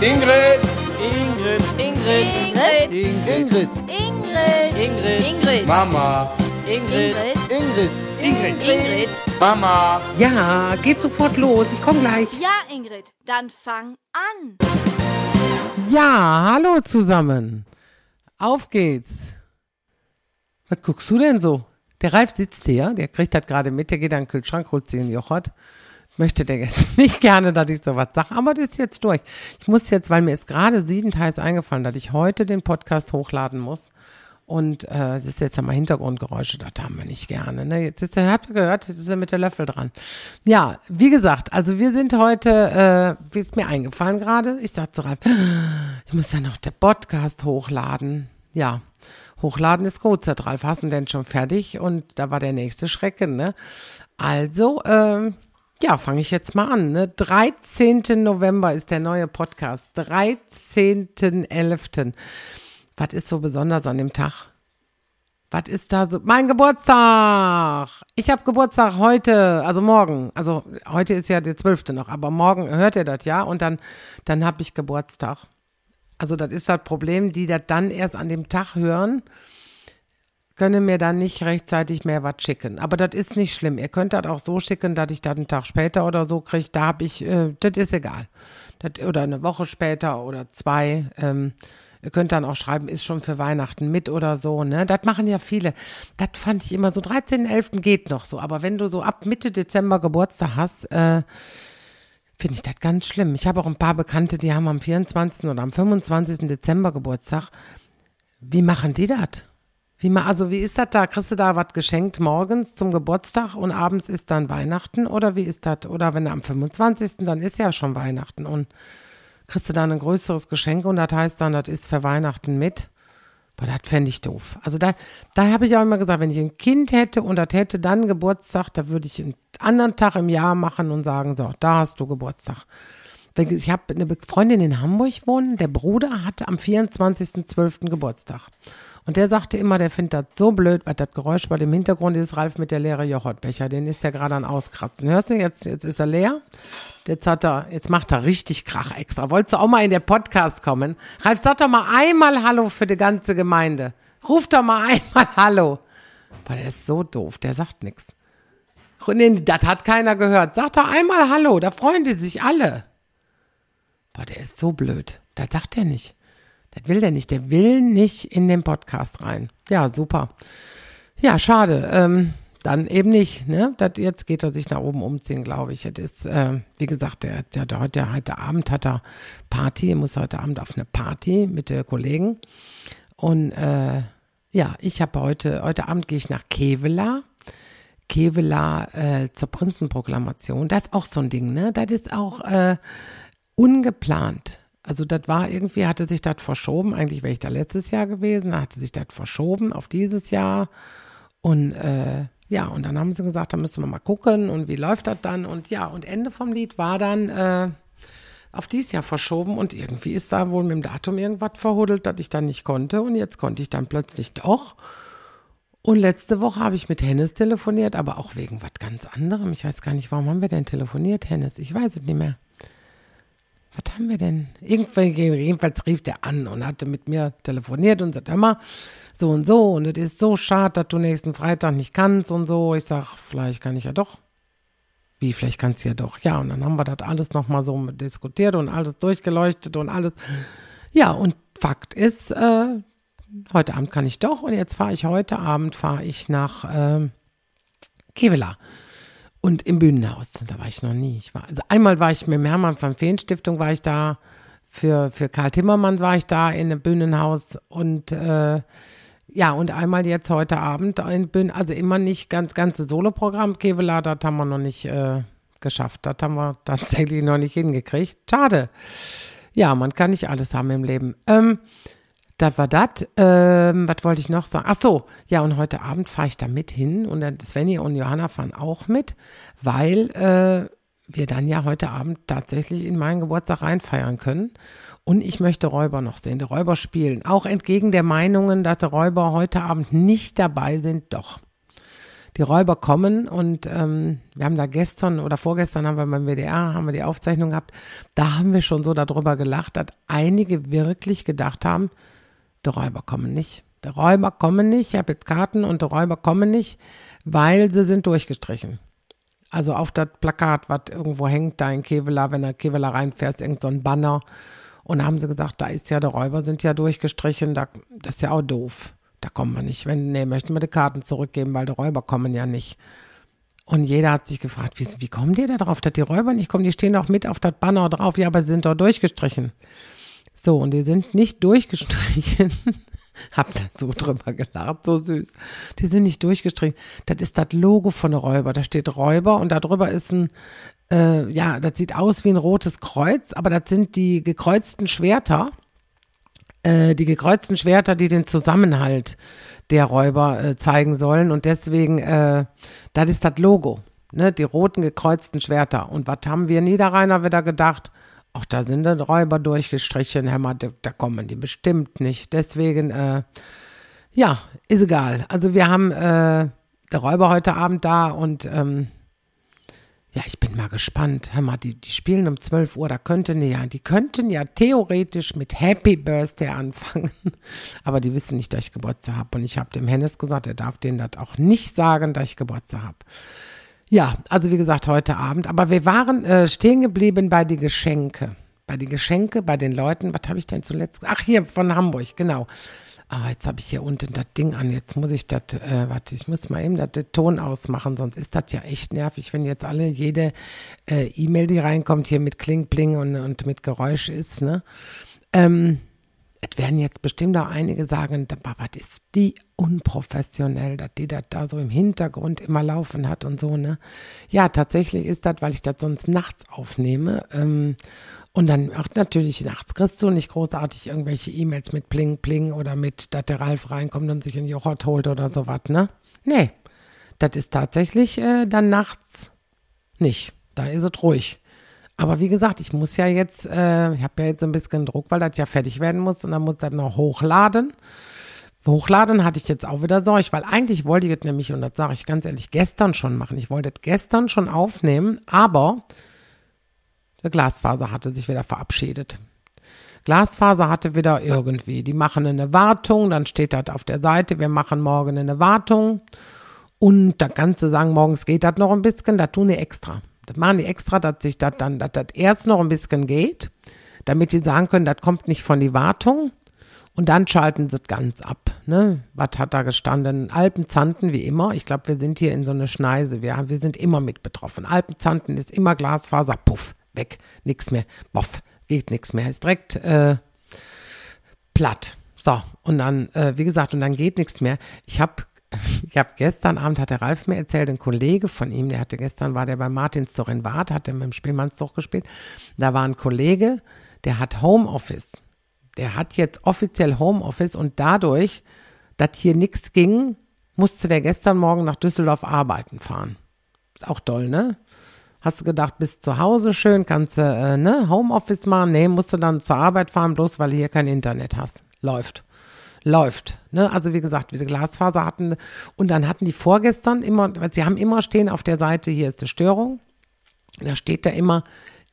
Ingrid. Ingrid. Ingrid. Ingrid. Ingrid. Ingrid. Ingrid. Mama. Ingrid. Ingrid. Ingrid. Ingrid. Mama. Ja, geht sofort los. Ich komme gleich. Ja, Ingrid, dann fang an. Ja, hallo zusammen. Auf geht's. Was guckst du denn so? Der Ralf sitzt hier, der kriegt das gerade mit, der geht an den Kühlschrank, holt sich einen Joghurt. Möchte der jetzt nicht gerne, dass ich sowas sage, aber das ist jetzt durch. Ich muss jetzt, weil mir ist gerade siedendteils eingefallen, dass ich heute den Podcast hochladen muss. Und äh, das ist jetzt einmal Hintergrundgeräusche, das haben wir nicht gerne. Ne? Jetzt ist er, habt ihr gehört, jetzt ist er mit der Löffel dran. Ja, wie gesagt, also wir sind heute, äh, wie ist mir eingefallen gerade? Ich sag zu Ralf, ich muss ja noch den Podcast hochladen. Ja, hochladen ist gut, sagt Ralf, hast du denn schon fertig? Und da war der nächste Schrecken, ne? Also, ähm, ja, fange ich jetzt mal an. Ne? 13. November ist der neue Podcast. 13.11. Was ist so besonders an dem Tag? Was ist da so? Mein Geburtstag! Ich habe Geburtstag heute, also morgen. Also heute ist ja der 12. noch, aber morgen hört ihr das ja und dann, dann habe ich Geburtstag. Also das ist das Problem, die das dann erst an dem Tag hören, können mir dann nicht rechtzeitig mehr was schicken. Aber das ist nicht schlimm. Ihr könnt das auch so schicken, dass ich das einen Tag später oder so kriege. Da habe ich, äh, das ist egal. Das, oder eine Woche später oder zwei. Ähm, Ihr könnt dann auch schreiben, ist schon für Weihnachten mit oder so, ne? Das machen ja viele. Das fand ich immer so, 13.11. geht noch so. Aber wenn du so ab Mitte Dezember Geburtstag hast, äh, finde ich das ganz schlimm. Ich habe auch ein paar Bekannte, die haben am 24. oder am 25. Dezember Geburtstag. Wie machen die das? Wie ma, also wie ist das da? Kriegst du da was geschenkt morgens zum Geburtstag und abends ist dann Weihnachten? Oder wie ist das? Oder wenn du am 25. dann ist ja schon Weihnachten und kriegst du dann ein größeres Geschenk und das heißt dann, das ist für Weihnachten mit. Boah, das fände ich doof. Also da, da habe ich auch immer gesagt, wenn ich ein Kind hätte und das hätte dann Geburtstag, da würde ich einen anderen Tag im Jahr machen und sagen, so, da hast du Geburtstag. Ich habe eine Freundin in Hamburg wohnen, der Bruder hatte am 24.12. Geburtstag. Und der sagte immer, der findet das so blöd, weil das Geräusch bei dem Hintergrund ist Ralf mit der leere Joghurtbecher. Den ist der gerade an Auskratzen. Hörst du, jetzt, jetzt ist er leer. Jetzt hat er, jetzt macht er richtig Krach extra. Wolltest du auch mal in der Podcast kommen? Ralf, sag doch mal einmal Hallo für die ganze Gemeinde. Ruf doch mal einmal Hallo. Boah, der ist so doof, der sagt nichts. Nee, das hat keiner gehört. Sag doch einmal Hallo, da freuen die sich alle. Boah, der ist so blöd. Das sagt er nicht. Das will der nicht. Der will nicht in den Podcast rein. Ja, super. Ja, schade. Ähm, dann eben nicht. Ne? Das, jetzt geht er sich nach oben umziehen, glaube ich. Das ist, äh, wie gesagt, der, der, der, heute, heute Abend hat er Party. Er muss heute Abend auf eine Party mit den Kollegen. Und äh, ja, ich habe heute, heute Abend gehe ich nach Kevela. Kevela äh, zur Prinzenproklamation. Das ist auch so ein Ding, ne? Das ist auch äh, ungeplant. Also das war irgendwie, hatte sich das verschoben. Eigentlich wäre ich da letztes Jahr gewesen, da hatte sich das verschoben auf dieses Jahr. Und äh, ja, und dann haben sie gesagt, da müssen wir mal gucken und wie läuft das dann. Und ja, und Ende vom Lied war dann äh, auf dieses Jahr verschoben und irgendwie ist da wohl mit dem Datum irgendwas verhuddelt, dass ich dann nicht konnte. Und jetzt konnte ich dann plötzlich doch. Und letzte Woche habe ich mit Hennes telefoniert, aber auch wegen was ganz anderem. Ich weiß gar nicht, warum haben wir denn telefoniert, Hennes? Ich weiß es nicht mehr. Was haben wir denn? Jedenfalls rief der an und hatte mit mir telefoniert und sagte, hör mal, so und so und es ist so schade, dass du nächsten Freitag nicht kannst und so. Ich sag, vielleicht kann ich ja doch. Wie, vielleicht kannst du ja doch. Ja, und dann haben wir das alles nochmal so diskutiert und alles durchgeleuchtet und alles. Ja, und Fakt ist, äh, heute Abend kann ich doch und jetzt fahre ich heute Abend, fahre ich nach äh, Kevela. Und im Bühnenhaus, da war ich noch nie. Ich war, also einmal war ich mit dem Hermann von Feen Stiftung, war ich da, für, für Karl Timmermann war ich da in einem Bühnenhaus und äh, ja, und einmal jetzt heute Abend in Bühnen, also immer nicht ganz ganze Soloprogramm, Kevela, das haben wir noch nicht äh, geschafft. Das haben wir tatsächlich noch nicht hingekriegt. Schade. Ja, man kann nicht alles haben im Leben. Ähm, das war das. Ähm, was wollte ich noch sagen? Ach so, ja, und heute Abend fahre ich da mit hin und dann Svenny und Johanna fahren auch mit, weil äh, wir dann ja heute Abend tatsächlich in meinen Geburtstag reinfeiern können. Und ich möchte Räuber noch sehen, die Räuber spielen. Auch entgegen der Meinungen, dass die Räuber heute Abend nicht dabei sind, doch. die Räuber kommen und ähm, wir haben da gestern oder vorgestern haben wir beim WDR, haben wir die Aufzeichnung gehabt, da haben wir schon so darüber gelacht, dass einige wirklich gedacht haben, die Räuber kommen nicht. Die Räuber kommen nicht, ich habe jetzt Karten und die Räuber kommen nicht, weil sie sind durchgestrichen. Also auf das Plakat, was irgendwo hängt, da in Kevela, wenn du Kevela reinfährst, irgend so ein Banner. Und da haben sie gesagt, da ist ja, die Räuber sind ja durchgestrichen, da, das ist ja auch doof. Da kommen wir nicht. Wenn, nee, möchten wir die Karten zurückgeben, weil die Räuber kommen ja nicht. Und jeder hat sich gefragt, wie, wie kommen die da drauf, dass die Räuber nicht kommen? Die stehen doch mit auf das Banner drauf. Ja, aber sie sind doch durchgestrichen. So, und die sind nicht durchgestrichen. Hab da so drüber gelacht, so süß. Die sind nicht durchgestrichen. Das ist das Logo von Räuber. Da steht Räuber und da drüber ist ein, äh, ja, das sieht aus wie ein rotes Kreuz, aber das sind die gekreuzten Schwerter äh, die gekreuzten Schwerter, die den Zusammenhalt der Räuber äh, zeigen sollen. Und deswegen, äh, das ist das Logo, ne? die roten gekreuzten Schwerter. Und was haben wir Niederrheiner wieder gedacht? Ach, da sind die Räuber durchgestrichen, Hämmer, da, da kommen die bestimmt nicht. Deswegen, äh, ja, ist egal. Also wir haben äh, der Räuber heute Abend da und ähm, ja, ich bin mal gespannt. Hör mal, die, die spielen um 12 Uhr, da könnten ja, die könnten ja theoretisch mit Happy Birthday anfangen. Aber die wissen nicht, dass ich Geburtstag habe. Und ich habe dem Hennes gesagt, er darf denen das auch nicht sagen, dass ich Geburtstag habe. Ja, also wie gesagt, heute Abend. Aber wir waren äh, stehen geblieben bei den Geschenke. Bei den Geschenke, bei den Leuten. Was habe ich denn zuletzt? Ach, hier von Hamburg, genau ah, jetzt habe ich hier unten das Ding an, jetzt muss ich das, äh, warte, ich muss mal eben das Ton ausmachen, sonst ist das ja echt nervig, wenn jetzt alle, jede äh, E-Mail, die reinkommt, hier mit Kling, Bling und, und mit Geräusch ist, ne? Ähm, es werden jetzt bestimmt auch einige sagen, was ist die unprofessionell, dass die das da so im Hintergrund immer laufen hat und so, ne? Ja, tatsächlich ist das, weil ich das sonst nachts aufnehme. Ähm, und dann auch natürlich nachts kriegst du nicht großartig irgendwelche E-Mails mit Pling Pling oder mit, dass der Ralf reinkommt und sich einen Joghurt holt oder sowas, ne? Nee, das ist tatsächlich äh, dann nachts nicht. Da ist es ruhig. Aber wie gesagt, ich muss ja jetzt, äh, ich habe ja jetzt ein bisschen Druck, weil das ja fertig werden muss und dann muss das noch hochladen. Hochladen hatte ich jetzt auch wieder Sorge, weil eigentlich wollte ich das nämlich, und das sage ich ganz ehrlich, gestern schon machen. Ich wollte das gestern schon aufnehmen, aber der Glasfaser hatte sich wieder verabschiedet. Glasfaser hatte wieder irgendwie, die machen eine Wartung, dann steht das auf der Seite, wir machen morgen eine Wartung. Und da kannst du sagen, morgens geht das noch ein bisschen, das tun die extra. Das machen die extra, dass sich das dann, dass das erst noch ein bisschen geht, damit die sagen können, das kommt nicht von die Wartung. Und dann schalten sie es ganz ab. Ne? Was hat da gestanden? Alpenzanten, wie immer. Ich glaube, wir sind hier in so einer Schneise. Wir, wir sind immer mit betroffen. Alpenzanten ist immer Glasfaser, puff weg, nichts mehr, boff, geht nichts mehr, ist direkt äh, platt. So, und dann, äh, wie gesagt, und dann geht nichts mehr. Ich habe ich habe gestern Abend, hat der Ralf mir erzählt, ein Kollege von ihm, der hatte gestern, war der bei Martinszug in Wart, hat er mit dem Spielmannszug gespielt. Da war ein Kollege, der hat Homeoffice. Der hat jetzt offiziell Homeoffice und dadurch, dass hier nichts ging, musste der gestern Morgen nach Düsseldorf arbeiten fahren. Ist auch toll, ne? Hast du gedacht, bist zu Hause schön, kannst du äh, ne, Homeoffice machen? Nee, musst du dann zur Arbeit fahren, bloß weil du hier kein Internet hast. Läuft. Läuft. Ne? Also wie gesagt, wir Glasfaser hatten und dann hatten die vorgestern immer, weil sie haben immer stehen auf der Seite, hier ist die Störung. Da steht da immer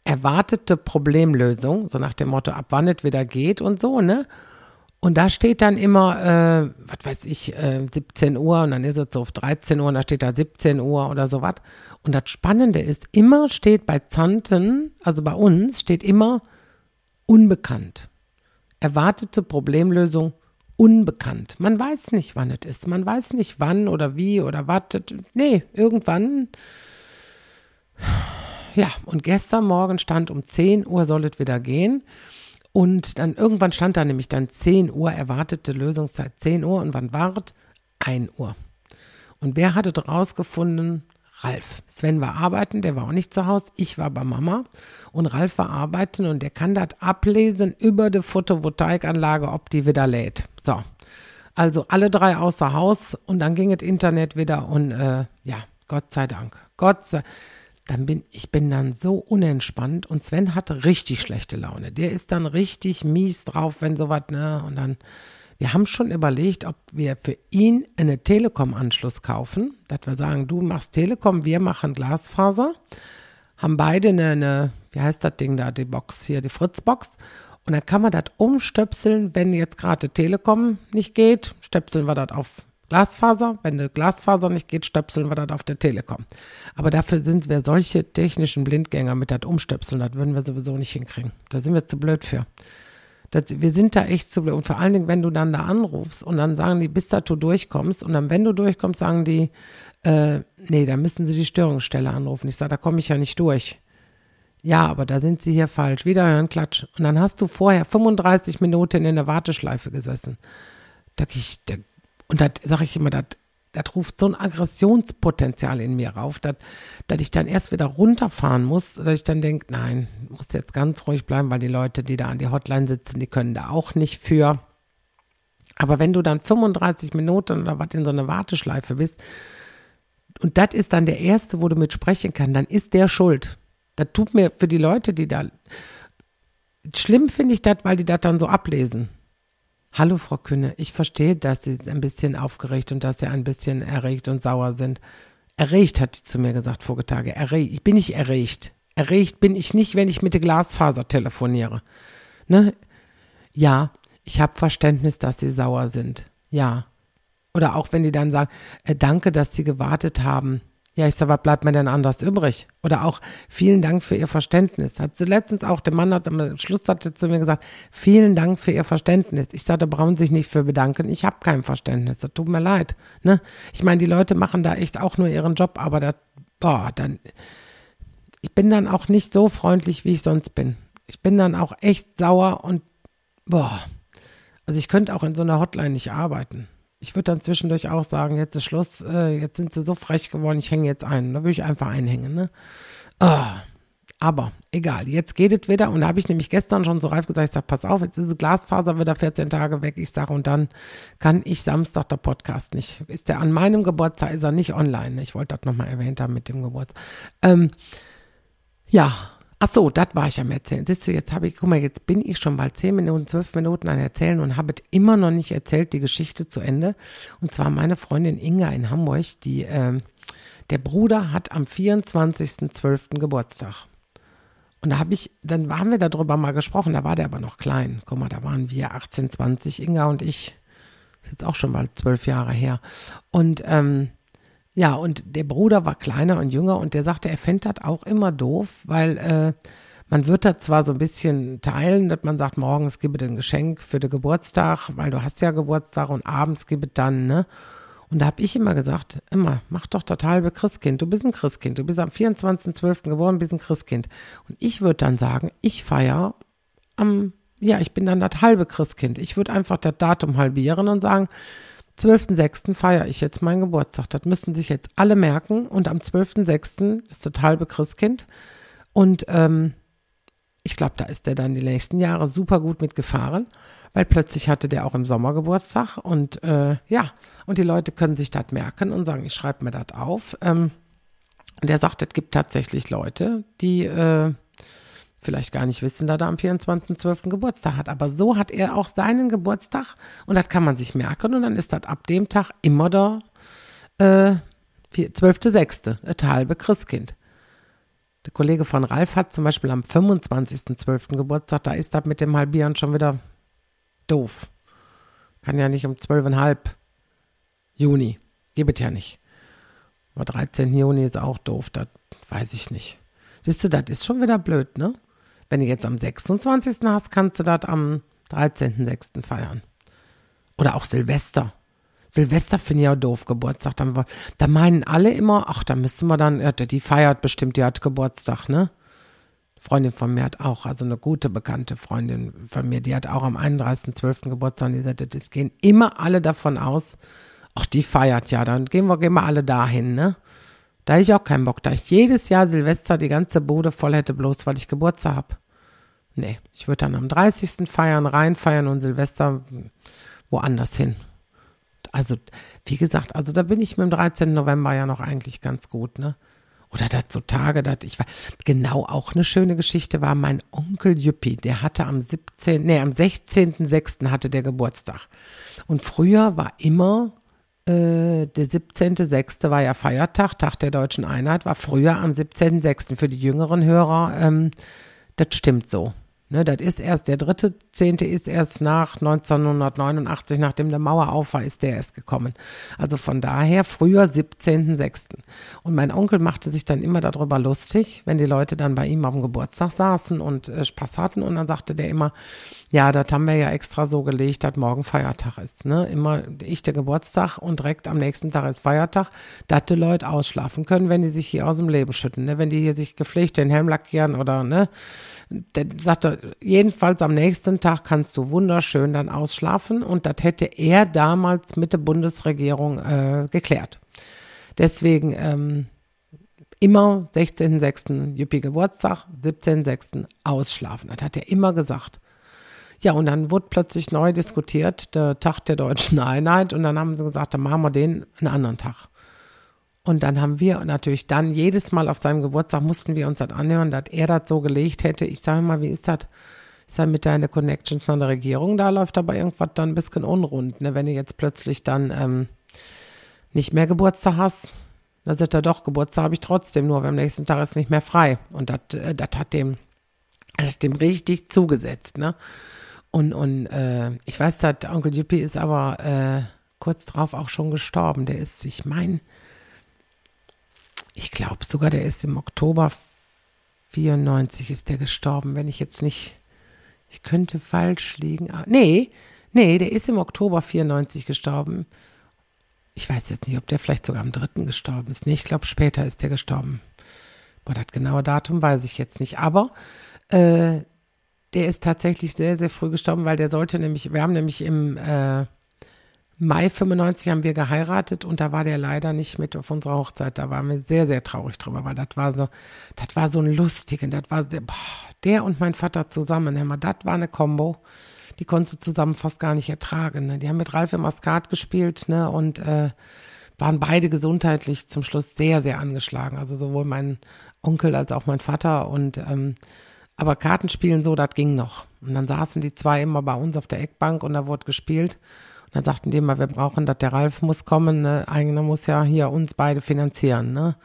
erwartete Problemlösung, so nach dem Motto, ab wann es wieder geht und so, ne? Und da steht dann immer, äh, was weiß ich, äh, 17 Uhr und dann ist es so auf 13 Uhr und da steht da 17 Uhr oder sowas. Und das Spannende ist, immer steht bei Zanten, also bei uns, steht immer unbekannt. Erwartete Problemlösung unbekannt. Man weiß nicht, wann es ist. Man weiß nicht, wann oder wie oder was. Nee, irgendwann. Ja, und gestern Morgen stand um 10 Uhr soll es wieder gehen. Und dann irgendwann stand da nämlich dann 10 Uhr, erwartete Lösungszeit 10 Uhr. Und wann war es? 1 Uhr. Und wer hatte rausgefunden? Ralf. Sven war arbeiten, der war auch nicht zu Hause. Ich war bei Mama und Ralf war arbeiten und der kann das ablesen über die Photovoltaikanlage, ob die wieder lädt. So. Also alle drei außer Haus und dann ging das Internet wieder und äh, ja, Gott sei Dank. Gott sei dann bin ich bin dann so unentspannt und Sven hatte richtig schlechte Laune. Der ist dann richtig mies drauf, wenn sowas, ne? Und dann wir haben schon überlegt, ob wir für ihn einen Telekom-Anschluss kaufen, dass wir sagen, du machst Telekom, wir machen Glasfaser, haben beide eine, eine wie heißt das Ding da, die Box hier, die Fritzbox. Und dann kann man das umstöpseln, wenn jetzt gerade Telekom nicht geht, stöpseln wir das auf Glasfaser. Wenn der Glasfaser nicht geht, stöpseln wir das auf der Telekom. Aber dafür sind wir solche technischen Blindgänger mit das Umstöpseln, das würden wir sowieso nicht hinkriegen. Da sind wir zu blöd für. Das, wir sind da echt zu blöd. Und vor allen Dingen, wenn du dann da anrufst und dann sagen die, bis da du durchkommst und dann, wenn du durchkommst, sagen die, äh, nee, da müssen sie die Störungsstelle anrufen. Ich sage, da komme ich ja nicht durch. Ja, aber da sind sie hier falsch. Wieder hören, Klatsch. Und dann hast du vorher 35 Minuten in der Warteschleife gesessen. Da ich, da, und da sage ich immer, das das ruft so ein Aggressionspotenzial in mir rauf, dass, dass ich dann erst wieder runterfahren muss, dass ich dann denke, nein, muss jetzt ganz ruhig bleiben, weil die Leute, die da an die Hotline sitzen, die können da auch nicht für. Aber wenn du dann 35 Minuten oder was in so einer Warteschleife bist, und das ist dann der erste, wo du mit sprechen kannst, dann ist der schuld. Das tut mir für die Leute, die da. Schlimm finde ich das, weil die das dann so ablesen. Hallo, Frau Kühne, ich verstehe, dass Sie ein bisschen aufgeregt und dass Sie ein bisschen erregt und sauer sind. Erregt, hat sie zu mir gesagt vorgetage. Erregt. Ich bin nicht erregt. Erregt bin ich nicht, wenn ich mit der Glasfaser telefoniere. Ne? Ja, ich habe Verständnis, dass Sie sauer sind. Ja. Oder auch wenn die dann sagen, äh, danke, dass Sie gewartet haben. Ja, ich sag, was bleibt mir denn anders übrig? Oder auch vielen Dank für Ihr Verständnis. Hat sie letztens auch, der Mann hat am Schluss hatte zu mir gesagt, vielen Dank für Ihr Verständnis. Ich sagte, brauchen sich nicht für bedanken. Ich habe kein Verständnis. Das tut mir leid. Ne? Ich meine, die Leute machen da echt auch nur ihren Job, aber das, boah, dann, ich bin dann auch nicht so freundlich, wie ich sonst bin. Ich bin dann auch echt sauer und, boah, also ich könnte auch in so einer Hotline nicht arbeiten ich würde dann zwischendurch auch sagen, jetzt ist Schluss, äh, jetzt sind sie so frech geworden, ich hänge jetzt ein. Da würde ich einfach einhängen, ne? Oh, aber egal, jetzt geht es wieder. Und da habe ich nämlich gestern schon so reif gesagt, ich sage, pass auf, jetzt ist die Glasfaser wieder 14 Tage weg. Ich sage, und dann kann ich Samstag der Podcast nicht. Ist der an meinem Geburtstag, ist er nicht online. Ne? Ich wollte das nochmal erwähnt haben mit dem Geburtstag. Ähm, ja, Ach so, das war ich am Erzählen. Siehst du, jetzt habe ich, guck mal, jetzt bin ich schon bald zehn Minuten, zwölf Minuten an Erzählen und habe immer noch nicht erzählt, die Geschichte zu Ende. Und zwar meine Freundin Inga in Hamburg, die, äh, der Bruder hat am 24.12. Geburtstag. Und da habe ich, dann haben wir darüber mal gesprochen, da war der aber noch klein. Guck mal, da waren wir 18, 20, Inga und ich. Ist jetzt auch schon bald zwölf Jahre her. Und ähm, ja, und der Bruder war kleiner und jünger und der sagte, er fände das auch immer doof, weil äh, man wird das zwar so ein bisschen teilen, dass man sagt, morgens gebe ein Geschenk für den Geburtstag, weil du hast ja Geburtstag und abends gebe dann, ne? Und da habe ich immer gesagt, immer, mach doch das halbe Christkind. Du bist ein Christkind. Du bist am 24.12. geboren, bist ein Christkind. Und ich würde dann sagen, ich feiere am, ja, ich bin dann das halbe Christkind. Ich würde einfach das Datum halbieren und sagen, 12.06. feiere ich jetzt meinen Geburtstag. Das müssen sich jetzt alle merken. Und am 12.06. ist das halbe Christkind. Und ähm, ich glaube, da ist der dann die nächsten Jahre super gut mitgefahren, weil plötzlich hatte der auch im Sommer Geburtstag. Und äh, ja, und die Leute können sich das merken und sagen, ich schreibe mir das auf. Ähm, und er sagt, es gibt tatsächlich Leute, die äh, vielleicht gar nicht wissen, dass er am 24.12. Geburtstag hat. Aber so hat er auch seinen Geburtstag und das kann man sich merken und dann ist das ab dem Tag immer der äh, 12.06., das halbe Christkind. Der Kollege von Ralf hat zum Beispiel am 25.12. Geburtstag, da ist das mit dem Halbieren schon wieder doof. Kann ja nicht um 12,5 Juni. Gibt ja nicht. Aber 13. Juni ist auch doof, das weiß ich nicht. Siehst du, das ist schon wieder blöd, ne? Wenn du jetzt am 26. hast, kannst du das am 13.06. feiern. Oder auch Silvester. Silvester finde ich ja doof, Geburtstag. Dann, da meinen alle immer, ach, da müssen wir dann, die feiert bestimmt, die hat Geburtstag, ne? Freundin von mir hat auch, also eine gute bekannte Freundin von mir, die hat auch am 31.12. Geburtstag die sagte, es gehen immer alle davon aus, ach, die feiert ja, dann gehen wir, gehen wir alle dahin, ne? Da hätte ich auch keinen Bock, da ich jedes Jahr Silvester die ganze Bude voll hätte, bloß weil ich Geburtstag habe. Nee, ich würde dann am 30. feiern, reinfeiern und Silvester woanders hin. Also, wie gesagt, also da bin ich mit dem 13. November ja noch eigentlich ganz gut, ne? oder das so Tage, das ich war, genau auch eine schöne Geschichte war mein Onkel Jüppi, der hatte am 17., nee, am 16.06. hatte der Geburtstag. Und früher war immer äh, der 17.06. war ja Feiertag, Tag der deutschen Einheit, war früher am 17.06. Für die jüngeren Hörer, ähm, das stimmt so. Ne, das ist erst, der dritte Zehnte ist erst nach 1989, nachdem der Mauer auf war, ist der erst gekommen. Also von daher früher 17.06. Und mein Onkel machte sich dann immer darüber lustig, wenn die Leute dann bei ihm auf dem Geburtstag saßen und äh, Spaß hatten. Und dann sagte der immer, ja, das haben wir ja extra so gelegt, dass morgen Feiertag ist. Ne? Immer ich der Geburtstag und direkt am nächsten Tag ist Feiertag, dass die Leute ausschlafen können, wenn die sich hier aus dem Leben schütten. Ne? Wenn die hier sich gepflegt den Helm lackieren oder, ne? Der sagte, jedenfalls am nächsten Tag kannst du wunderschön dann ausschlafen und das hätte er damals mit der Bundesregierung äh, geklärt. Deswegen ähm, immer 16.06. Jüppi Geburtstag, 17.06. ausschlafen. Das hat er immer gesagt. Ja, und dann wurde plötzlich neu diskutiert, der Tag der deutschen Einheit. Und dann haben sie gesagt, dann machen wir den einen anderen Tag. Und dann haben wir natürlich dann jedes Mal auf seinem Geburtstag mussten wir uns das anhören, dass er das so gelegt hätte. Ich sage mal, wie ist das? Ist ja mit deiner Connections von der Regierung, da läuft aber irgendwas dann ein bisschen unrund, ne? Wenn du jetzt plötzlich dann ähm, nicht mehr Geburtstag hast, dann sagt er doch, Geburtstag habe ich trotzdem, nur am nächsten Tag ist nicht mehr frei. Und das äh, hat dem, hat dem richtig zugesetzt, ne? Und, und äh, ich weiß, dass Onkel Juppie ist aber äh, kurz drauf auch schon gestorben. Der ist, ich meine, ich glaube sogar, der ist im Oktober 94 ist der gestorben, wenn ich jetzt nicht, ich könnte falsch liegen. Ah, nee, nee, der ist im Oktober 94 gestorben. Ich weiß jetzt nicht, ob der vielleicht sogar am 3. gestorben ist. Nee, ich glaube, später ist der gestorben. Boah, das genaue Datum weiß ich jetzt nicht. Aber äh, der ist tatsächlich sehr, sehr früh gestorben, weil der sollte nämlich, wir haben nämlich im äh, Mai 95 haben wir geheiratet und da war der leider nicht mit auf unserer Hochzeit. Da waren wir sehr, sehr traurig drüber, weil das war so, das war so ein lustigen, das war der, boah, der und mein Vater zusammen, mal, das war eine Combo. Die konntest du zusammen fast gar nicht ertragen. Ne? Die haben mit Ralf im Maskat gespielt, ne, und äh, waren beide gesundheitlich zum Schluss sehr, sehr angeschlagen. Also sowohl mein Onkel als auch mein Vater und ähm, aber Kartenspielen so, das ging noch. Und dann saßen die zwei immer bei uns auf der Eckbank und da wurde gespielt. Dann sagten die immer, wir brauchen das, der Ralf muss kommen, ne? Einer muss ja hier uns beide finanzieren, ne?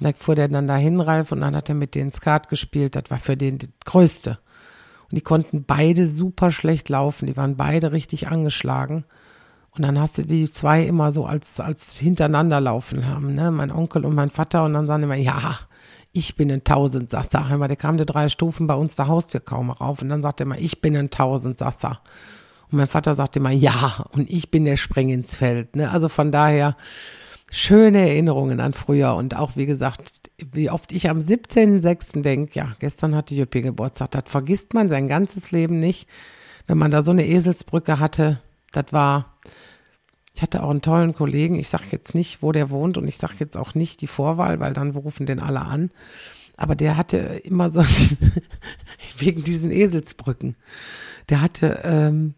Und dann fuhr der dann dahin, Ralf, und dann hat er mit denen Skat gespielt. Das war für den das Größte. Und die konnten beide super schlecht laufen. Die waren beide richtig angeschlagen. Und dann hast du die zwei immer so als, als hintereinander laufen haben, ne? Mein Onkel und mein Vater. Und dann sagen immer, ja, ich bin ein Tausendsasser. Einmal, der kam die drei Stufen bei uns der Haustür kaum rauf und dann sagte er immer, ich bin ein Tausendsasser. Und mein Vater sagte immer, ja, und ich bin der Spring ins Feld. Ne? Also von daher schöne Erinnerungen an früher und auch, wie gesagt, wie oft ich am 17.06. denke, ja, gestern hatte Jüppi Geburtstag, das vergisst man sein ganzes Leben nicht. Wenn man da so eine Eselsbrücke hatte, das war, ich hatte auch einen tollen Kollegen, ich sage jetzt nicht, wo der wohnt und ich sage jetzt auch nicht die Vorwahl, weil dann rufen den alle an. Aber der hatte immer so, wegen diesen Eselsbrücken, der hatte, ähm,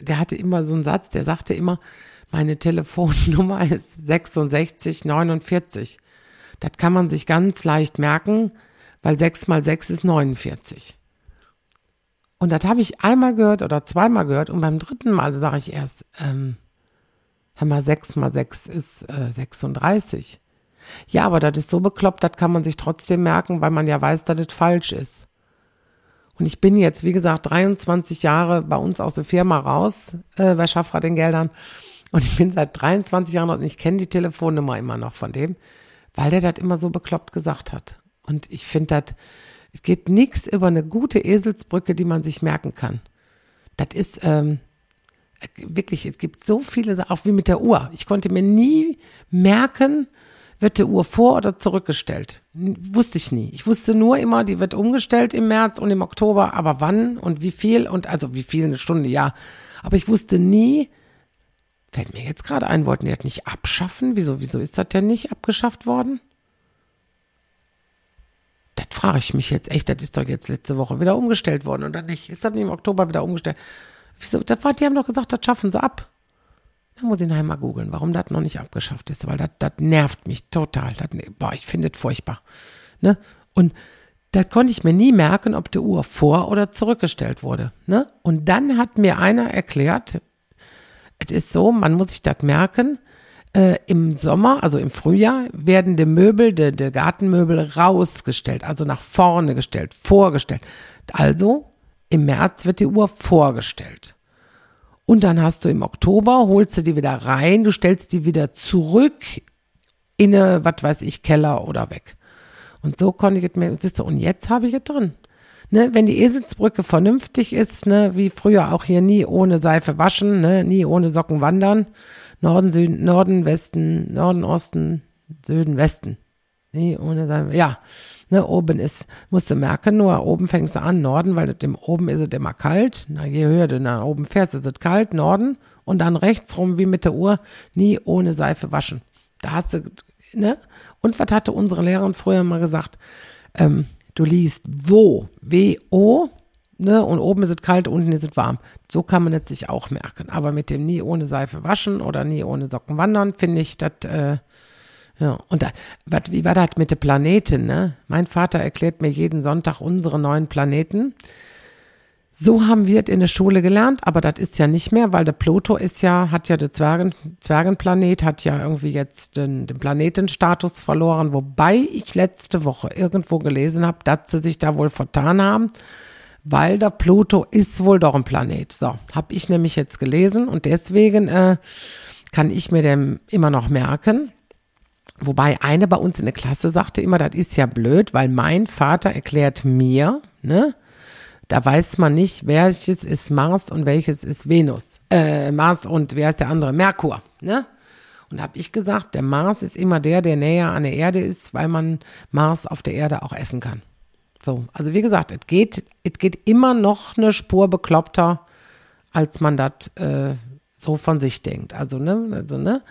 der hatte immer so einen Satz, der sagte immer, meine Telefonnummer ist 6649. Das kann man sich ganz leicht merken, weil 6 mal 6 ist 49. Und das habe ich einmal gehört oder zweimal gehört und beim dritten Mal sage ich erst, ähm, Hör mal, 6 mal 6 ist äh, 36. Ja, aber das ist so bekloppt, das kann man sich trotzdem merken, weil man ja weiß, dass das falsch ist. Und ich bin jetzt, wie gesagt, 23 Jahre bei uns aus der Firma raus, äh, bei Schaffrat den Geldern. Und ich bin seit 23 Jahren und ich kenne die Telefonnummer immer noch von dem, weil der das immer so bekloppt gesagt hat. Und ich finde das, es geht nichts über eine gute Eselsbrücke, die man sich merken kann. Das ist, ähm, wirklich, es gibt so viele Sachen, auch wie mit der Uhr. Ich konnte mir nie merken, wird die Uhr vor- oder zurückgestellt. Wusste ich nie. Ich wusste nur immer, die wird umgestellt im März und im Oktober, aber wann und wie viel und also wie viel eine Stunde, ja. Aber ich wusste nie, fällt mir jetzt gerade ein, wollten die das nicht abschaffen? Wieso, wieso ist das denn nicht abgeschafft worden? Das frage ich mich jetzt echt, das ist doch jetzt letzte Woche wieder umgestellt worden oder nicht? Ist das nicht im Oktober wieder umgestellt? Wieso, die haben doch gesagt, das schaffen sie ab. Da muss ich nachher mal googeln, warum das noch nicht abgeschafft ist, weil das das nervt mich total. Das, boah, ich finde das furchtbar. Ne? Und da konnte ich mir nie merken, ob die Uhr vor- oder zurückgestellt wurde. Ne? Und dann hat mir einer erklärt, es ist so, man muss sich das merken, äh, im Sommer, also im Frühjahr, werden die Möbel, die, die Gartenmöbel rausgestellt, also nach vorne gestellt, vorgestellt. Also im März wird die Uhr vorgestellt. Und dann hast du im Oktober, holst du die wieder rein, du stellst die wieder zurück in eine, was weiß ich, Keller oder weg. Und so konnte ich es mir, siehst du, und jetzt habe ich es drin. Ne, wenn die Eselsbrücke vernünftig ist, ne, wie früher auch hier nie ohne Seife waschen, ne, nie ohne Socken wandern, Norden, Süden, Norden, Westen, Norden, Osten, Süden, Westen. Nie ohne Seife, ja. Ne, oben ist, musst du merken, nur oben fängst du an, Norden, weil dem oben ist es immer kalt. Na, je höher du nach oben fährst, ist es kalt, Norden. Und dann rechts rum, wie mit der Uhr, nie ohne Seife waschen. Da hast du, ne? Und was hatte unsere Lehrerin früher mal gesagt? Ähm, du liest wo, W-O, ne? Und oben ist es kalt, unten ist es warm. So kann man es sich auch merken. Aber mit dem nie ohne Seife waschen oder nie ohne Socken wandern, finde ich, das, äh, ja, und da, wat, wie war das mit den Planeten, ne? Mein Vater erklärt mir jeden Sonntag unsere neuen Planeten. So haben wir es in der Schule gelernt, aber das ist ja nicht mehr, weil der Pluto ist ja, hat ja der Zwergen, Zwergenplanet, hat ja irgendwie jetzt den, den Planetenstatus verloren, wobei ich letzte Woche irgendwo gelesen habe, dass sie sich da wohl vertan haben, weil der Pluto ist wohl doch ein Planet. So, habe ich nämlich jetzt gelesen und deswegen äh, kann ich mir dem immer noch merken. Wobei eine bei uns in der Klasse sagte immer, das ist ja blöd, weil mein Vater erklärt mir, ne, da weiß man nicht, welches ist Mars und welches ist Venus. Äh, Mars und wer ist der andere? Merkur, ne? Und habe ich gesagt, der Mars ist immer der, der näher an der Erde ist, weil man Mars auf der Erde auch essen kann. So, also wie gesagt, es geht, es geht immer noch eine Spur bekloppter, als man das äh, so von sich denkt. Also, ne, also, ne?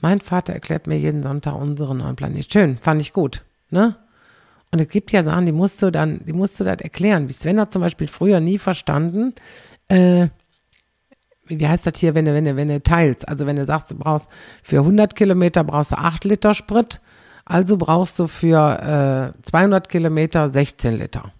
Mein Vater erklärt mir jeden Sonntag unseren neuen Planet. Schön, fand ich gut, ne? Und es gibt ja Sachen, die musst du dann, die musst du dann erklären. Wie Sven hat zum Beispiel früher nie verstanden, äh, wie heißt das hier, wenn du, wenn du, wenn du teilst? Also wenn du sagst, du brauchst für 100 Kilometer brauchst du 8 Liter Sprit, also brauchst du für äh, 200 Kilometer 16 Liter.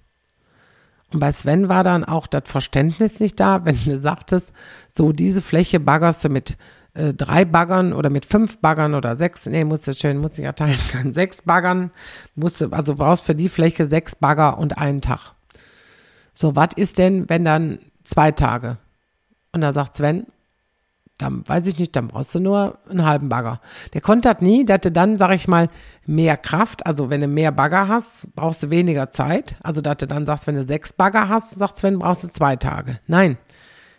Und bei Sven war dann auch das Verständnis nicht da, wenn du sagtest, so diese Fläche baggerst du mit äh, drei Baggern oder mit fünf Baggern oder sechs, nee, musst du schön, musst du ja teilen können, sechs Baggern, musst du, also brauchst für die Fläche sechs Bagger und einen Tag. So, was ist denn, wenn dann zwei Tage? Und da sagt Sven, dann weiß ich nicht, dann brauchst du nur einen halben Bagger. Der konnte das nie, der hatte dann, sag ich mal, mehr Kraft. Also wenn du mehr Bagger hast, brauchst du weniger Zeit. Also dass du dann sagst, wenn du sechs Bagger hast, sagt Sven, brauchst du zwei Tage. Nein.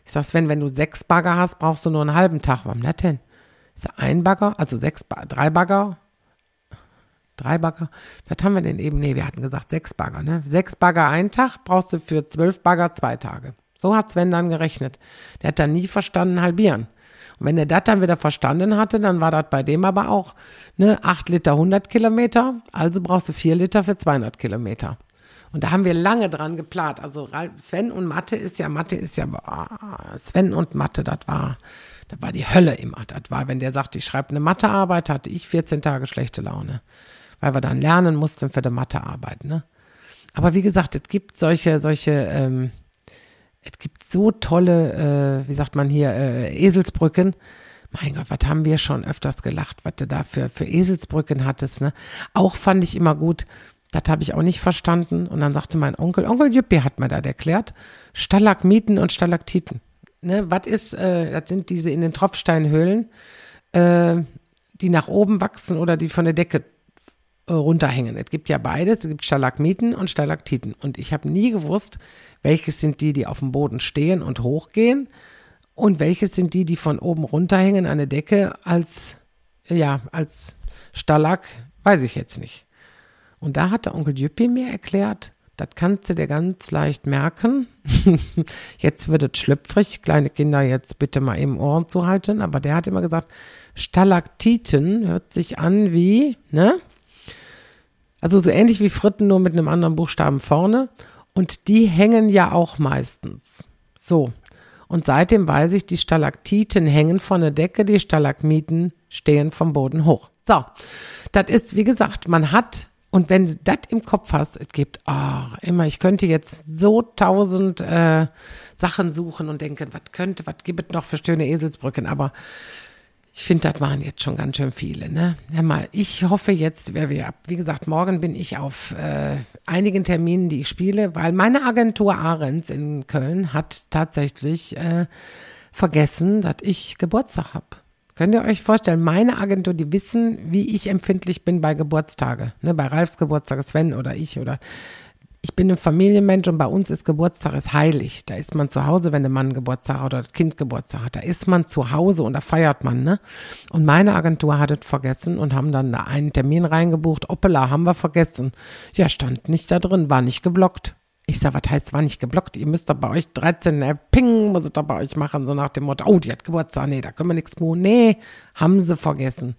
Ich sag Sven, wenn du sechs Bagger hast, brauchst du nur einen halben Tag. Warum das denn? Ist ja ein Bagger, also sechs, drei Bagger, drei Bagger. Was haben wir denn eben? Nee, wir hatten gesagt sechs Bagger, ne? Sechs Bagger einen Tag, brauchst du für zwölf Bagger zwei Tage. So hat Sven dann gerechnet. Der hat dann nie verstanden halbieren. Und wenn er das dann wieder verstanden hatte, dann war das bei dem aber auch, ne, 8 Liter 100 Kilometer, also brauchst du 4 Liter für 200 Kilometer. Und da haben wir lange dran geplant. Also Sven und Mathe ist ja, Mathe ist ja, Sven und Mathe, das war, das war die Hölle immer. Das war, wenn der sagte, ich schreibe eine Mathearbeit, hatte ich 14 Tage schlechte Laune. Weil wir dann lernen mussten für die Mathearbeit, ne. Aber wie gesagt, es gibt solche, solche, ähm, es gibt so tolle, äh, wie sagt man hier, äh, Eselsbrücken. Mein Gott, was haben wir schon öfters gelacht, was du da für, für Eselsbrücken hattest, ne? Auch fand ich immer gut, das habe ich auch nicht verstanden. Und dann sagte mein Onkel, Onkel Jüppi hat mir das erklärt, Stalagmiten und Stalaktiten. Ne, was ist, äh, das sind diese in den Tropfsteinhöhlen, äh, die nach oben wachsen oder die von der Decke äh, runterhängen. Es gibt ja beides, es gibt Stalagmiten und Stalaktiten. Und ich habe nie gewusst, welches sind die, die auf dem Boden stehen und hochgehen und welches sind die, die von oben runterhängen an der Decke als, ja, als Stalag, weiß ich jetzt nicht. Und da hat der Onkel Jüppi mir erklärt, das kannst du dir ganz leicht merken. jetzt wird es schlüpfrig, kleine Kinder jetzt bitte mal im Ohren zu halten, aber der hat immer gesagt, Stalaktiten hört sich an wie, ne? Also so ähnlich wie Fritten, nur mit einem anderen Buchstaben vorne. Und die hängen ja auch meistens. So. Und seitdem weiß ich, die Stalaktiten hängen von der Decke, die Stalagmiten stehen vom Boden hoch. So, das ist, wie gesagt, man hat, und wenn du das im Kopf hast, es gibt, oh, immer, ich könnte jetzt so tausend äh, Sachen suchen und denken, was könnte, was gibt es noch für schöne Eselsbrücken, aber ich finde, das waren jetzt schon ganz schön viele. Ne? Hör mal, ich hoffe jetzt, wie gesagt, morgen bin ich auf äh, einigen Terminen, die ich spiele, weil meine Agentur Ahrens in Köln hat tatsächlich äh, vergessen, dass ich Geburtstag habe. Könnt ihr euch vorstellen, meine Agentur, die wissen, wie ich empfindlich bin bei Geburtstage. Ne, bei Ralfs Geburtstag, Sven oder ich oder ich bin ein Familienmensch und bei uns ist Geburtstag ist heilig. Da ist man zu Hause, wenn der Mann Geburtstag hat oder das Kind Geburtstag hat. Da ist man zu Hause und da feiert man, ne? Und meine Agentur hat es vergessen und haben dann da einen Termin reingebucht. Oppela, haben wir vergessen. Ja, stand nicht da drin, war nicht geblockt. Ich sag, was heißt, war nicht geblockt? Ihr müsst doch bei euch 13, äh, ping, muss es doch bei euch machen, so nach dem Motto, oh, die hat Geburtstag, nee, da können wir nichts tun. Nee, haben sie vergessen.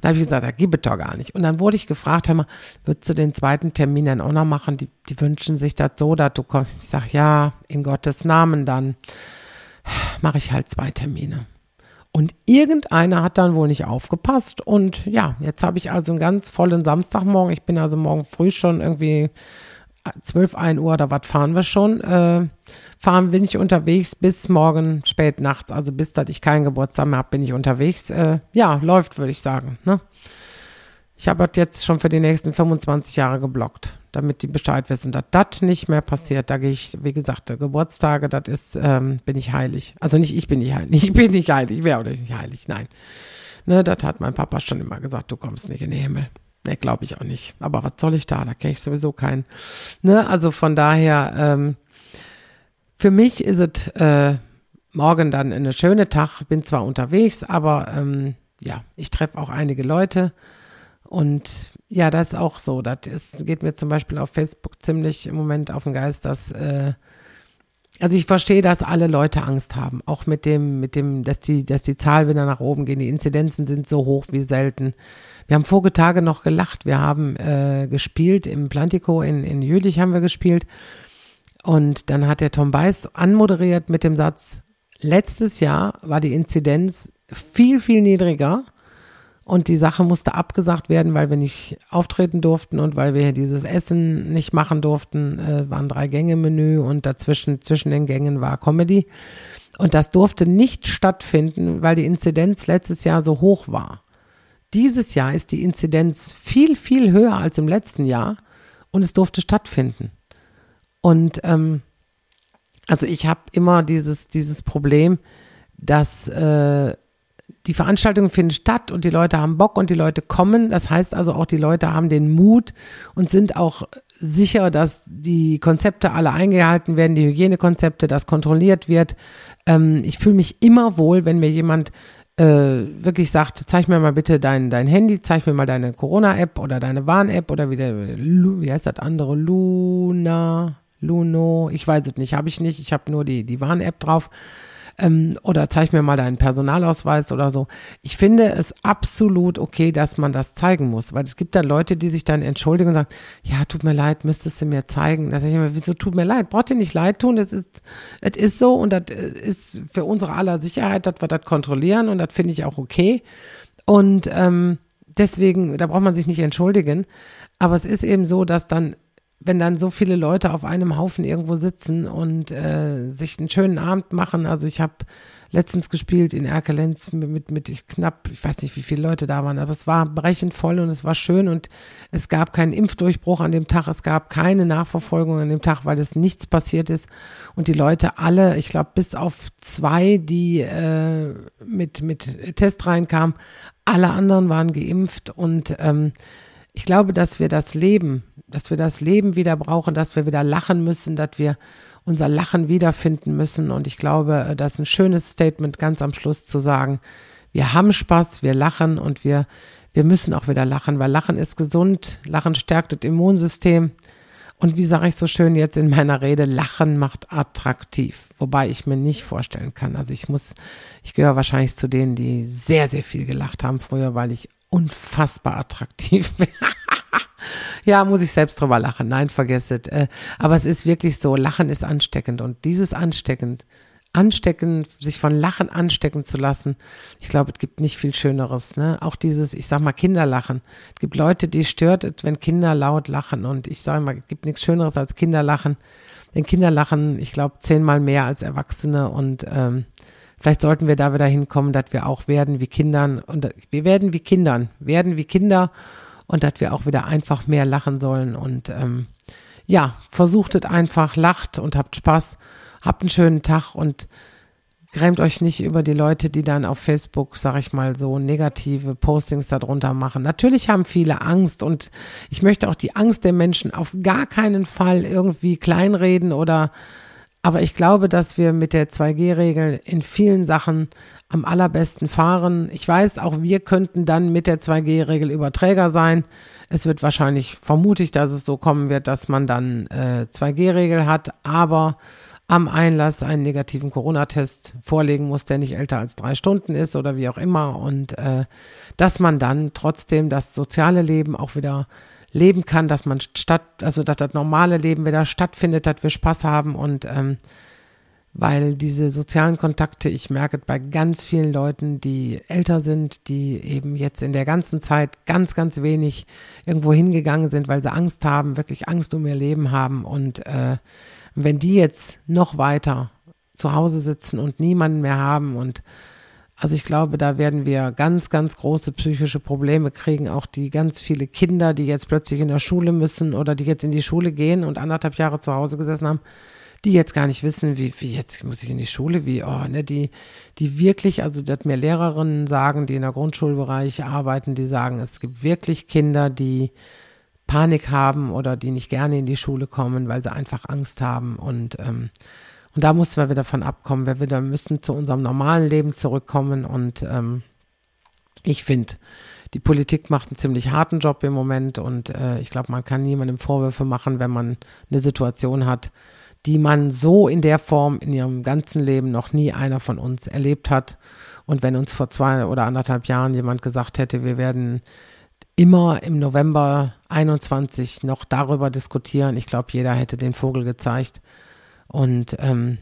Da habe ich gesagt, da gibt es doch gar nicht. Und dann wurde ich gefragt, hör mal, würdest du den zweiten Termin dann auch noch machen? Die, die wünschen sich das so, dass du kommst. Ich sage, ja, in Gottes Namen, dann mache ich halt zwei Termine. Und irgendeiner hat dann wohl nicht aufgepasst. Und ja, jetzt habe ich also einen ganz vollen Samstagmorgen. Ich bin also morgen früh schon irgendwie 12, 1 Uhr oder was fahren wir schon. Äh, fahren bin ich unterwegs bis morgen spät nachts, also bis dass ich keinen Geburtstag mehr habe, bin ich unterwegs. Äh, ja, läuft, würde ich sagen. Ne? Ich habe jetzt schon für die nächsten 25 Jahre geblockt, damit die Bescheid wissen, dass das nicht mehr passiert. Da gehe ich, wie gesagt, Geburtstage, das ist, ähm, bin ich heilig. Also nicht ich bin nicht heilig, ich bin nicht heilig, ich wäre auch nicht heilig, nein. Ne, das hat mein Papa schon immer gesagt, du kommst nicht in den Himmel. Ne, glaube ich auch nicht. Aber was soll ich da? Da kenne ich sowieso keinen. Ne, also von daher, ähm, für mich ist es äh, morgen dann eine schöne Tag. Bin zwar unterwegs, aber ähm, ja, ich treffe auch einige Leute. Und ja, das ist auch so. Das ist, geht mir zum Beispiel auf Facebook ziemlich im Moment auf den Geist, dass äh, also ich verstehe, dass alle Leute Angst haben, auch mit dem, mit dem, dass die, dass die Zahl wieder nach oben gehen. Die Inzidenzen sind so hoch wie selten. Wir haben vorige Tage noch gelacht. Wir haben äh, gespielt im Plantico in, in Jülich haben wir gespielt. Und dann hat der Tom Beiß anmoderiert mit dem Satz, letztes Jahr war die Inzidenz viel, viel niedriger und die Sache musste abgesagt werden, weil wir nicht auftreten durften und weil wir dieses Essen nicht machen durften. Äh, waren drei Gänge Menü und dazwischen, zwischen den Gängen war Comedy. Und das durfte nicht stattfinden, weil die Inzidenz letztes Jahr so hoch war. Dieses Jahr ist die Inzidenz viel, viel höher als im letzten Jahr und es durfte stattfinden. Und ähm, also ich habe immer dieses, dieses Problem, dass äh, die Veranstaltungen finden statt und die Leute haben Bock und die Leute kommen. Das heißt also auch, die Leute haben den Mut und sind auch sicher, dass die Konzepte alle eingehalten werden, die Hygienekonzepte, dass kontrolliert wird. Ähm, ich fühle mich immer wohl, wenn mir jemand äh, wirklich sagt, zeig mir mal bitte dein, dein Handy, zeig mir mal deine Corona-App oder deine Warn-App oder wie, der, wie heißt das andere, Luna, Luno, ich weiß es nicht, habe ich nicht, ich habe nur die, die Warn-App drauf ähm, oder zeig mir mal deinen Personalausweis oder so. Ich finde es absolut okay, dass man das zeigen muss, weil es gibt dann Leute, die sich dann entschuldigen und sagen, ja, tut mir leid, müsstest du mir zeigen. Da sage ich immer, wieso tut mir leid? Braucht ihr nicht leid tun? Es ist, es ist so und das ist für unsere aller Sicherheit, dass wir das kontrollieren und das finde ich auch okay. Und ähm, deswegen, da braucht man sich nicht entschuldigen. Aber es ist eben so, dass dann wenn dann so viele Leute auf einem Haufen irgendwo sitzen und äh, sich einen schönen Abend machen. Also ich habe letztens gespielt in Erkelenz mit, mit, mit knapp, ich weiß nicht, wie viele Leute da waren, aber es war brechend voll und es war schön und es gab keinen Impfdurchbruch an dem Tag, es gab keine Nachverfolgung an dem Tag, weil es nichts passiert ist und die Leute alle, ich glaube bis auf zwei, die äh, mit, mit Test reinkamen, alle anderen waren geimpft und ähm, ich glaube, dass wir das Leben, dass wir das Leben wieder brauchen, dass wir wieder lachen müssen, dass wir unser Lachen wiederfinden müssen. Und ich glaube, äh, das ist ein schönes Statement ganz am Schluss zu sagen, wir haben Spaß, wir lachen und wir, wir müssen auch wieder lachen, weil Lachen ist gesund, Lachen stärkt das Immunsystem. Und wie sage ich so schön jetzt in meiner Rede, Lachen macht attraktiv. Wobei ich mir nicht vorstellen kann. Also ich muss, ich gehöre wahrscheinlich zu denen, die sehr, sehr viel gelacht haben früher, weil ich unfassbar attraktiv. ja, muss ich selbst drüber lachen. Nein, vergesst es. Äh, aber es ist wirklich so, Lachen ist ansteckend und dieses ansteckend, anstecken, sich von Lachen anstecken zu lassen. Ich glaube, es gibt nicht viel Schöneres. Ne? Auch dieses, ich sag mal, Kinderlachen. Es gibt Leute, die stört wenn Kinder laut lachen. Und ich sage mal, es gibt nichts Schöneres als Kinderlachen. Denn Kinder lachen, ich glaube, zehnmal mehr als Erwachsene. Und ähm, vielleicht sollten wir da wieder hinkommen, dass wir auch werden wie Kindern. Und wir werden wie Kindern, werden wie Kinder. Und dass wir auch wieder einfach mehr lachen sollen. Und ähm, ja, versucht es einfach, lacht und habt Spaß habt einen schönen Tag und grämt euch nicht über die Leute, die dann auf Facebook, sag ich mal, so negative Postings darunter machen. Natürlich haben viele Angst und ich möchte auch die Angst der Menschen auf gar keinen Fall irgendwie kleinreden oder aber ich glaube, dass wir mit der 2G-Regel in vielen Sachen am allerbesten fahren. Ich weiß, auch wir könnten dann mit der 2G-Regel Überträger sein. Es wird wahrscheinlich vermutlich, dass es so kommen wird, dass man dann äh, 2G-Regel hat, aber am Einlass einen negativen Corona-Test vorlegen muss, der nicht älter als drei Stunden ist oder wie auch immer. Und äh, dass man dann trotzdem das soziale Leben auch wieder leben kann, dass man statt, also dass das normale Leben wieder stattfindet, dass wir Spaß haben. Und ähm, weil diese sozialen Kontakte, ich merke bei ganz vielen Leuten, die älter sind, die eben jetzt in der ganzen Zeit ganz, ganz wenig irgendwo hingegangen sind, weil sie Angst haben, wirklich Angst um ihr Leben haben. Und äh, und wenn die jetzt noch weiter zu Hause sitzen und niemanden mehr haben und also ich glaube, da werden wir ganz, ganz große psychische Probleme kriegen. Auch die ganz viele Kinder, die jetzt plötzlich in der Schule müssen oder die jetzt in die Schule gehen und anderthalb Jahre zu Hause gesessen haben, die jetzt gar nicht wissen, wie, wie jetzt muss ich in die Schule, wie, oh, ne, die, die wirklich, also das mir Lehrerinnen sagen, die in der Grundschulbereich arbeiten, die sagen, es gibt wirklich Kinder, die Panik haben oder die nicht gerne in die Schule kommen, weil sie einfach Angst haben. Und, ähm, und da mussten wir wieder von abkommen. Wir wieder müssen zu unserem normalen Leben zurückkommen. Und ähm, ich finde, die Politik macht einen ziemlich harten Job im Moment. Und äh, ich glaube, man kann niemandem Vorwürfe machen, wenn man eine Situation hat, die man so in der Form in ihrem ganzen Leben noch nie einer von uns erlebt hat. Und wenn uns vor zwei oder anderthalb Jahren jemand gesagt hätte, wir werden immer im November 21 noch darüber diskutieren. Ich glaube, jeder hätte den Vogel gezeigt. Und ähm,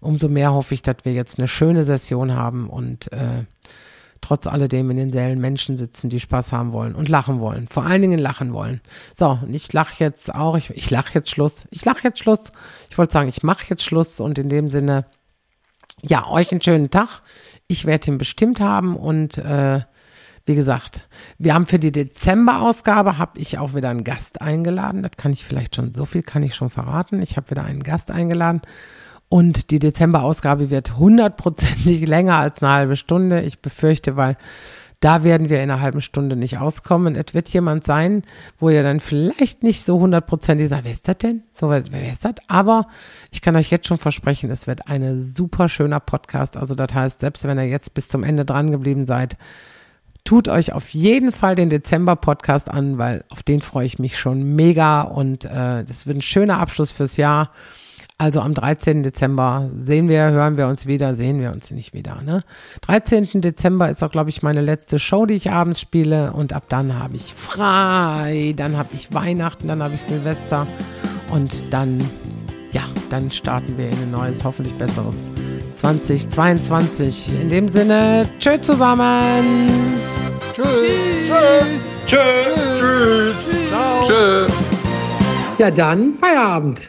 umso mehr hoffe ich, dass wir jetzt eine schöne Session haben und äh, trotz alledem in den Sälen Menschen sitzen, die Spaß haben wollen und lachen wollen. Vor allen Dingen lachen wollen. So, ich lache jetzt auch, ich, ich lache jetzt Schluss. Ich lache jetzt Schluss. Ich wollte sagen, ich mache jetzt Schluss und in dem Sinne, ja, euch einen schönen Tag. Ich werde ihn bestimmt haben und äh, wie gesagt, wir haben für die Dezember-Ausgabe, habe ich auch wieder einen Gast eingeladen. Das kann ich vielleicht schon, so viel kann ich schon verraten. Ich habe wieder einen Gast eingeladen. Und die Dezember-Ausgabe wird hundertprozentig länger als eine halbe Stunde. Ich befürchte, weil da werden wir in einer halben Stunde nicht auskommen. Es wird jemand sein, wo ihr dann vielleicht nicht so hundertprozentig sagt, wer ist das denn? So, wer ist das? Aber ich kann euch jetzt schon versprechen, es wird ein super schöner Podcast. Also das heißt, selbst wenn ihr jetzt bis zum Ende dran geblieben seid, tut euch auf jeden Fall den Dezember-Podcast an, weil auf den freue ich mich schon mega und äh, das wird ein schöner Abschluss fürs Jahr. Also am 13. Dezember sehen wir, hören wir uns wieder, sehen wir uns nicht wieder. Ne? 13. Dezember ist auch, glaube ich, meine letzte Show, die ich abends spiele. Und ab dann habe ich frei, dann habe ich Weihnachten, dann habe ich Silvester. Und dann, ja, dann starten wir in ein neues, hoffentlich besseres 2022. In dem Sinne, tschö zusammen. Tschüss. Tschüss. Tschüss. Tschüss. Tschüss. Tschüss. Ja, dann Feierabend.